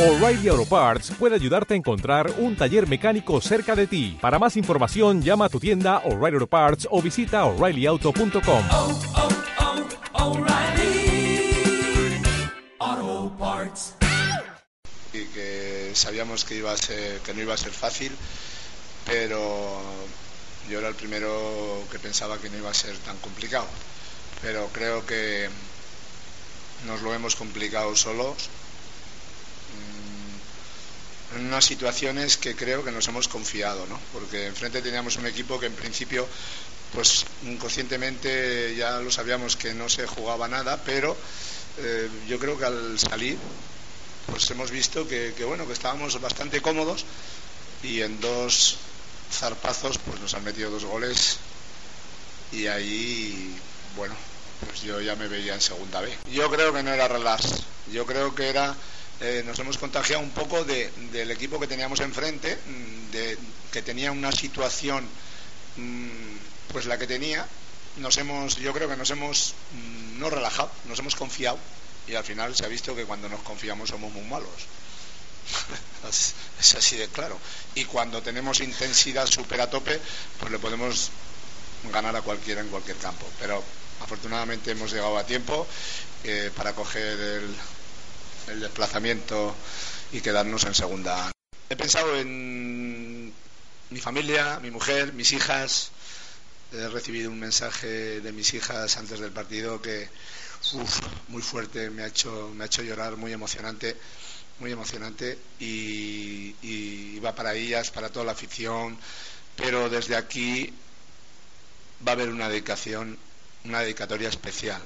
O'Reilly Auto Parts puede ayudarte a encontrar un taller mecánico cerca de ti. Para más información, llama a tu tienda O'Reilly Auto Parts o visita oreillyauto.com. oh, oh, Parts. y que sabíamos que iba a ser que no iba a ser fácil pero yo era el primero que pensaba que no iba a ser tan complicado pero creo que nos lo hemos complicado solos unas situaciones que creo que nos hemos confiado ¿no? porque enfrente teníamos un equipo que en principio pues inconscientemente ya lo sabíamos que no se jugaba nada pero eh, yo creo que al salir pues hemos visto que, que, bueno que estábamos bastante cómodos y en dos zarpazos pues nos han metido dos goles y ahí bueno pues yo ya me veía en segunda B yo creo que no era relax yo creo que era eh, nos hemos contagiado un poco de, del equipo que teníamos enfrente de, que tenía una situación mmm, pues la que tenía nos hemos yo creo que nos hemos mmm, no relajado nos hemos confiado y al final se ha visto que cuando nos confiamos somos muy malos. es así de claro. Y cuando tenemos intensidad súper a tope, pues le podemos ganar a cualquiera en cualquier campo. Pero afortunadamente hemos llegado a tiempo eh, para coger el, el desplazamiento y quedarnos en segunda. He pensado en mi familia, mi mujer, mis hijas. He recibido un mensaje de mis hijas antes del partido que uf, muy fuerte, me ha hecho, me ha hecho llorar, muy emocionante, muy emocionante y, y, va para ellas, para toda la afición, pero desde aquí va a haber una dedicación, una dedicatoria especial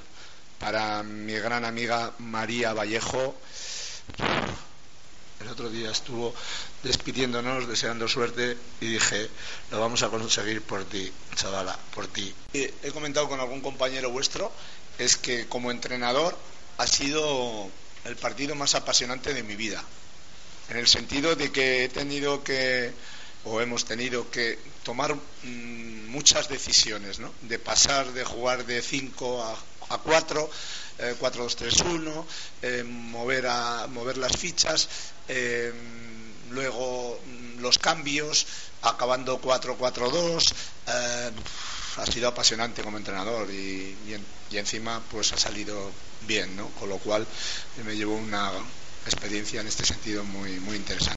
para mi gran amiga María Vallejo. El otro día estuvo despidiéndonos, deseando suerte y dije, lo vamos a conseguir por ti, chavala, por ti. He comentado con algún compañero vuestro es que como entrenador ha sido el partido más apasionante de mi vida, en el sentido de que he tenido que, o hemos tenido que tomar mmm, muchas decisiones, ¿no? de pasar de jugar de 5 a 4, 4-2-3-1, eh, mover, a, mover las fichas, eh, luego mmm, los cambios, acabando 4-4-2. Eh, ha sido apasionante como entrenador y, y, en, y, encima pues ha salido bien, ¿no? Con lo cual me llevó una experiencia en este sentido muy, muy interesante.